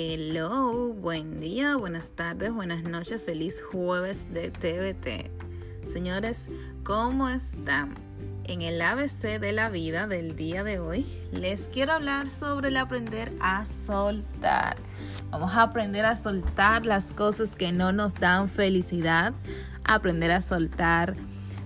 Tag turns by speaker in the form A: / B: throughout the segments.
A: Hello, buen día, buenas tardes, buenas noches, feliz jueves de TVT. Señores, ¿cómo están? En el ABC de la vida del día de hoy les quiero hablar sobre el aprender a soltar. Vamos a aprender a soltar las cosas que no nos dan felicidad, aprender a soltar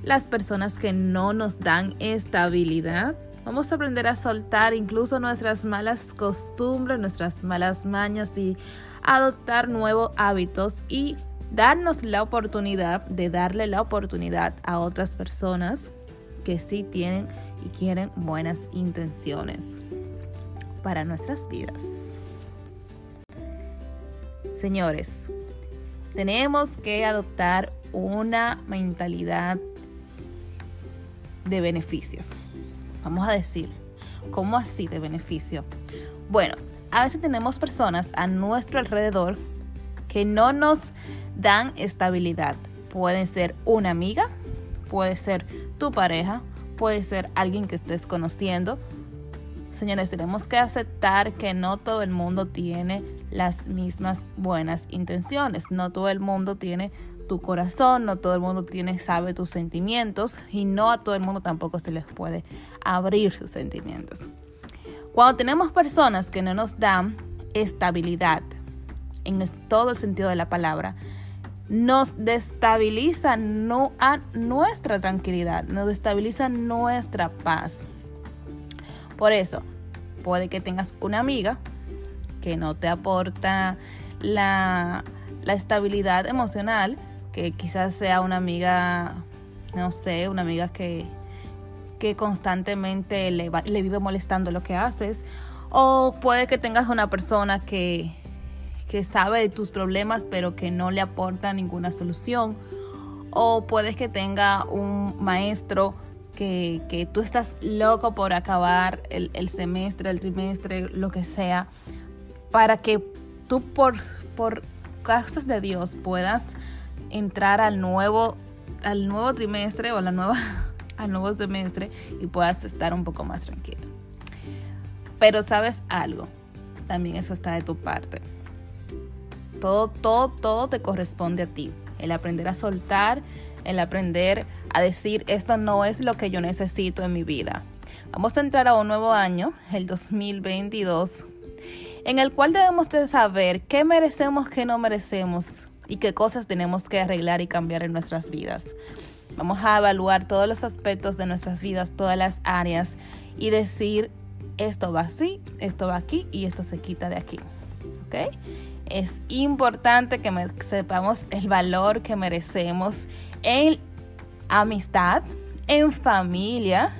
A: las personas que no nos dan estabilidad Vamos a aprender a soltar incluso nuestras malas costumbres, nuestras malas mañas y adoptar nuevos hábitos y darnos la oportunidad de darle la oportunidad a otras personas que sí tienen y quieren buenas intenciones para nuestras vidas. Señores, tenemos que adoptar una mentalidad de beneficios. Vamos a decir, ¿cómo así de beneficio? Bueno, a veces tenemos personas a nuestro alrededor que no nos dan estabilidad. Pueden ser una amiga, puede ser tu pareja, puede ser alguien que estés conociendo. Señores, tenemos que aceptar que no todo el mundo tiene las mismas buenas intenciones, no todo el mundo tiene tu corazón, no todo el mundo tiene, sabe tus sentimientos y no a todo el mundo tampoco se les puede abrir sus sentimientos. Cuando tenemos personas que no nos dan estabilidad, en todo el sentido de la palabra, nos destabilizan no a nuestra tranquilidad, nos destabilizan nuestra paz. Por eso, puede que tengas una amiga que no te aporta la, la estabilidad emocional, que quizás sea una amiga, no sé, una amiga que, que constantemente le, le vive molestando lo que haces. O puede que tengas una persona que, que sabe de tus problemas pero que no le aporta ninguna solución. O puedes que tenga un maestro que, que tú estás loco por acabar el, el, semestre, el trimestre, lo que sea, para que tú por, por causas de Dios puedas entrar al nuevo, al nuevo trimestre o la nueva, al nuevo semestre y puedas estar un poco más tranquilo. Pero sabes algo, también eso está de tu parte. Todo, todo, todo te corresponde a ti. El aprender a soltar, el aprender a decir, esto no es lo que yo necesito en mi vida. Vamos a entrar a un nuevo año, el 2022, en el cual debemos de saber qué merecemos, qué no merecemos, y qué cosas tenemos que arreglar y cambiar en nuestras vidas. Vamos a evaluar todos los aspectos de nuestras vidas, todas las áreas y decir, esto va así, esto va aquí y esto se quita de aquí. ¿Ok? Es importante que sepamos el valor que merecemos en amistad, en familia,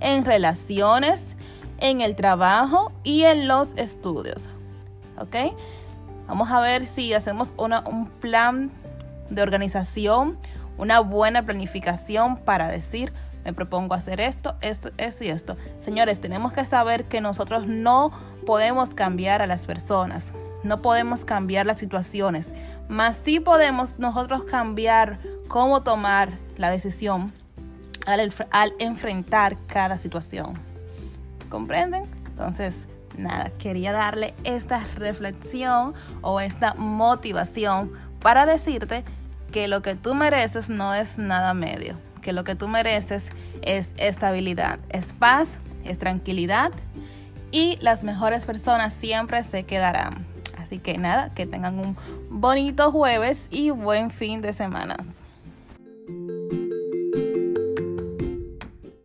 A: en relaciones, en el trabajo y en los estudios. ¿Ok? Vamos a ver si hacemos un plan de organización, una buena planificación para decir, me propongo hacer esto, esto, esto y esto. Señores, tenemos que saber que nosotros no podemos cambiar a las personas, no podemos cambiar las situaciones, mas sí podemos nosotros cambiar cómo tomar la decisión al, al enfrentar cada situación. ¿Comprenden? Entonces, nada, quería darle esta reflexión o esta motivación para decirte que lo que tú mereces no es nada medio, que lo que tú mereces es estabilidad, es paz, es tranquilidad y las mejores personas siempre se quedarán. Así que nada, que tengan un bonito jueves y buen fin de semana.